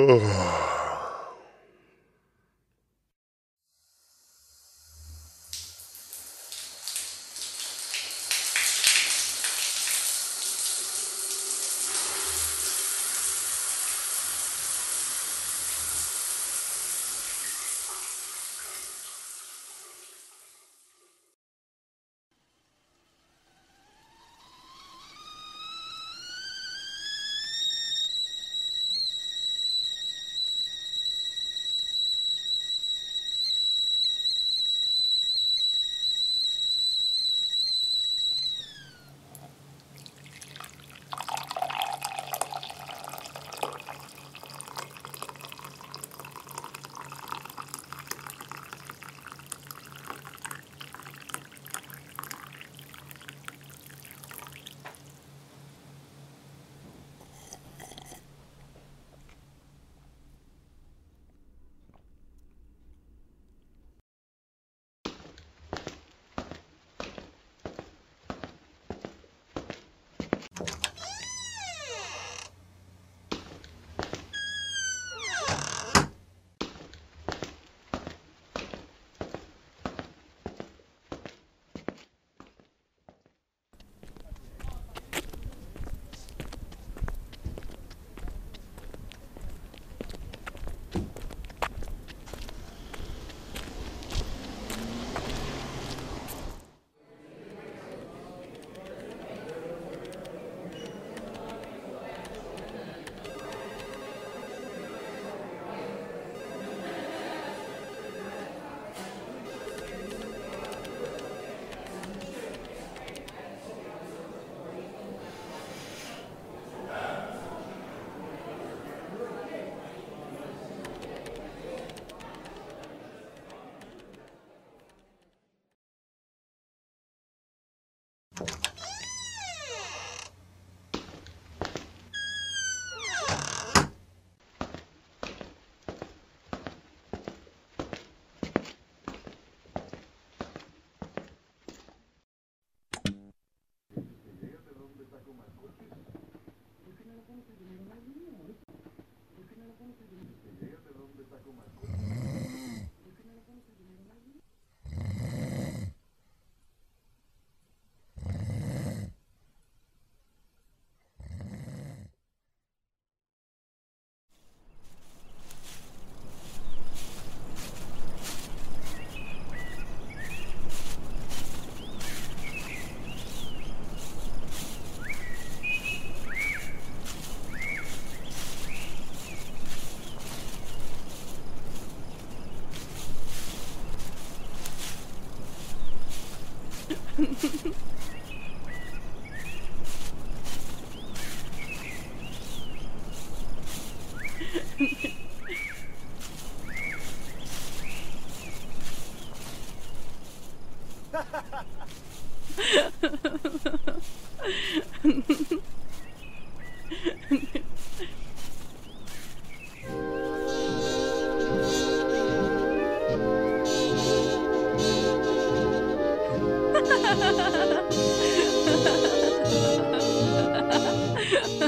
Oh. Ha ha.